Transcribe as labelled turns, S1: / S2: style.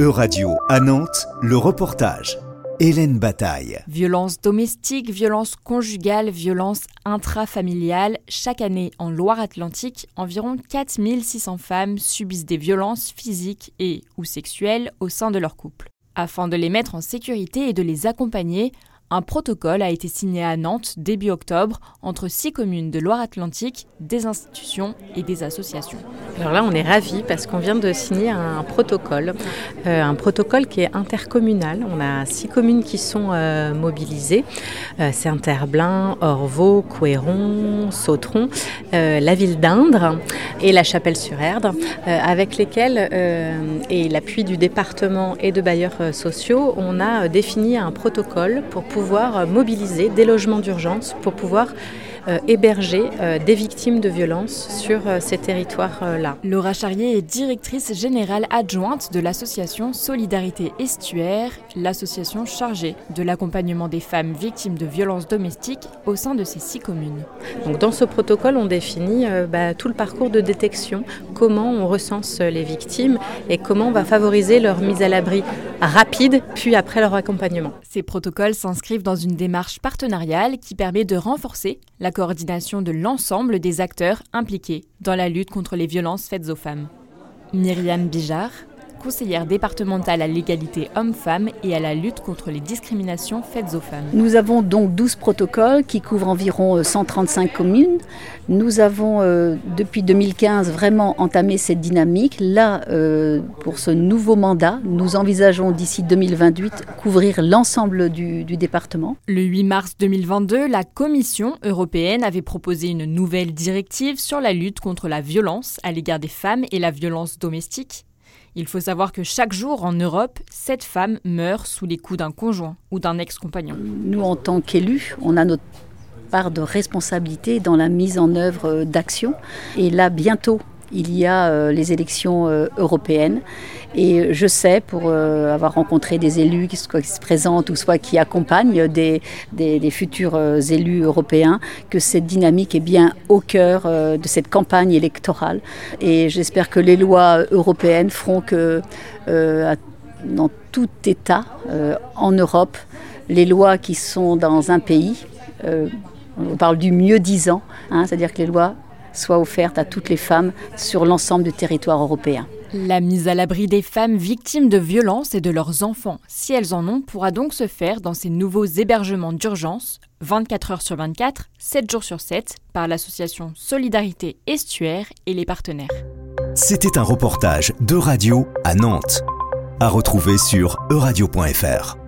S1: E-Radio à Nantes, le reportage. Hélène Bataille.
S2: Violence domestique, violence conjugale, violence intrafamiliale. Chaque année, en Loire-Atlantique, environ 4600 femmes subissent des violences physiques et ou sexuelles au sein de leur couple. Afin de les mettre en sécurité et de les accompagner, un protocole a été signé à Nantes début octobre entre six communes de Loire-Atlantique, des institutions et des associations.
S3: Alors là, on est ravis parce qu'on vient de signer un protocole, euh, un protocole qui est intercommunal. On a six communes qui sont euh, mobilisées. Euh, c'est Interblin, Orvaux, Couéron, Sautron, la ville d'Indre et la Chapelle-sur-Erdre, avec lesquelles, et l'appui du département et de bailleurs sociaux, on a défini un protocole pour mobiliser des logements d'urgence, pour pouvoir euh, héberger euh, des victimes de violences sur euh, ces territoires-là.
S2: Laura Charrier est directrice générale adjointe de l'association Solidarité Estuaire, l'association chargée de l'accompagnement des femmes victimes de violences domestiques au sein de ces six communes.
S3: Donc dans ce protocole, on définit bah, tout le parcours de détection, comment on recense les victimes et comment on va favoriser leur mise à l'abri rapide, puis après leur accompagnement.
S2: Ces protocoles s'inscrivent dans une démarche partenariale qui permet de renforcer la coordination de l'ensemble des acteurs impliqués dans la lutte contre les violences faites aux femmes. Myriam Bijard, conseillère départementale à l'égalité homme-femme et à la lutte contre les discriminations faites aux femmes.
S4: Nous avons donc 12 protocoles qui couvrent environ 135 euh, communes. Nous avons euh, depuis 2015 vraiment entamé cette dynamique. Là, euh, pour ce nouveau mandat, nous envisageons d'ici 2028 couvrir l'ensemble du, du département.
S2: Le 8 mars 2022, la Commission européenne avait proposé une nouvelle directive sur la lutte contre la violence à l'égard des femmes et la violence domestique. Il faut savoir que chaque jour en Europe, sept femmes meurent sous les coups d'un conjoint ou d'un ex-compagnon.
S4: Nous, en tant qu'élus, on a notre part de responsabilité dans la mise en œuvre d'actions. Et là, bientôt, il y a euh, les élections euh, européennes. Et je sais, pour euh, avoir rencontré des élus qui, se présentent ou soit qui accompagnent des, des, futurs élus européens, que cette dynamique est bien au cœur de cette campagne électorale. Et j'espère que les lois européennes feront que dans tout État en Europe, les lois qui sont dans un pays, on parle du mieux disant, hein, c'est-à-dire que les lois soit offerte à toutes les femmes sur l'ensemble du territoire européen.
S2: La mise à l'abri des femmes victimes de violences et de leurs enfants, si elles en ont, pourra donc se faire dans ces nouveaux hébergements d'urgence, 24 heures sur 24, 7 jours sur 7, par l'association Solidarité Estuaire et les partenaires.
S1: C'était un reportage de radio à Nantes, à retrouver sur euradio.fr.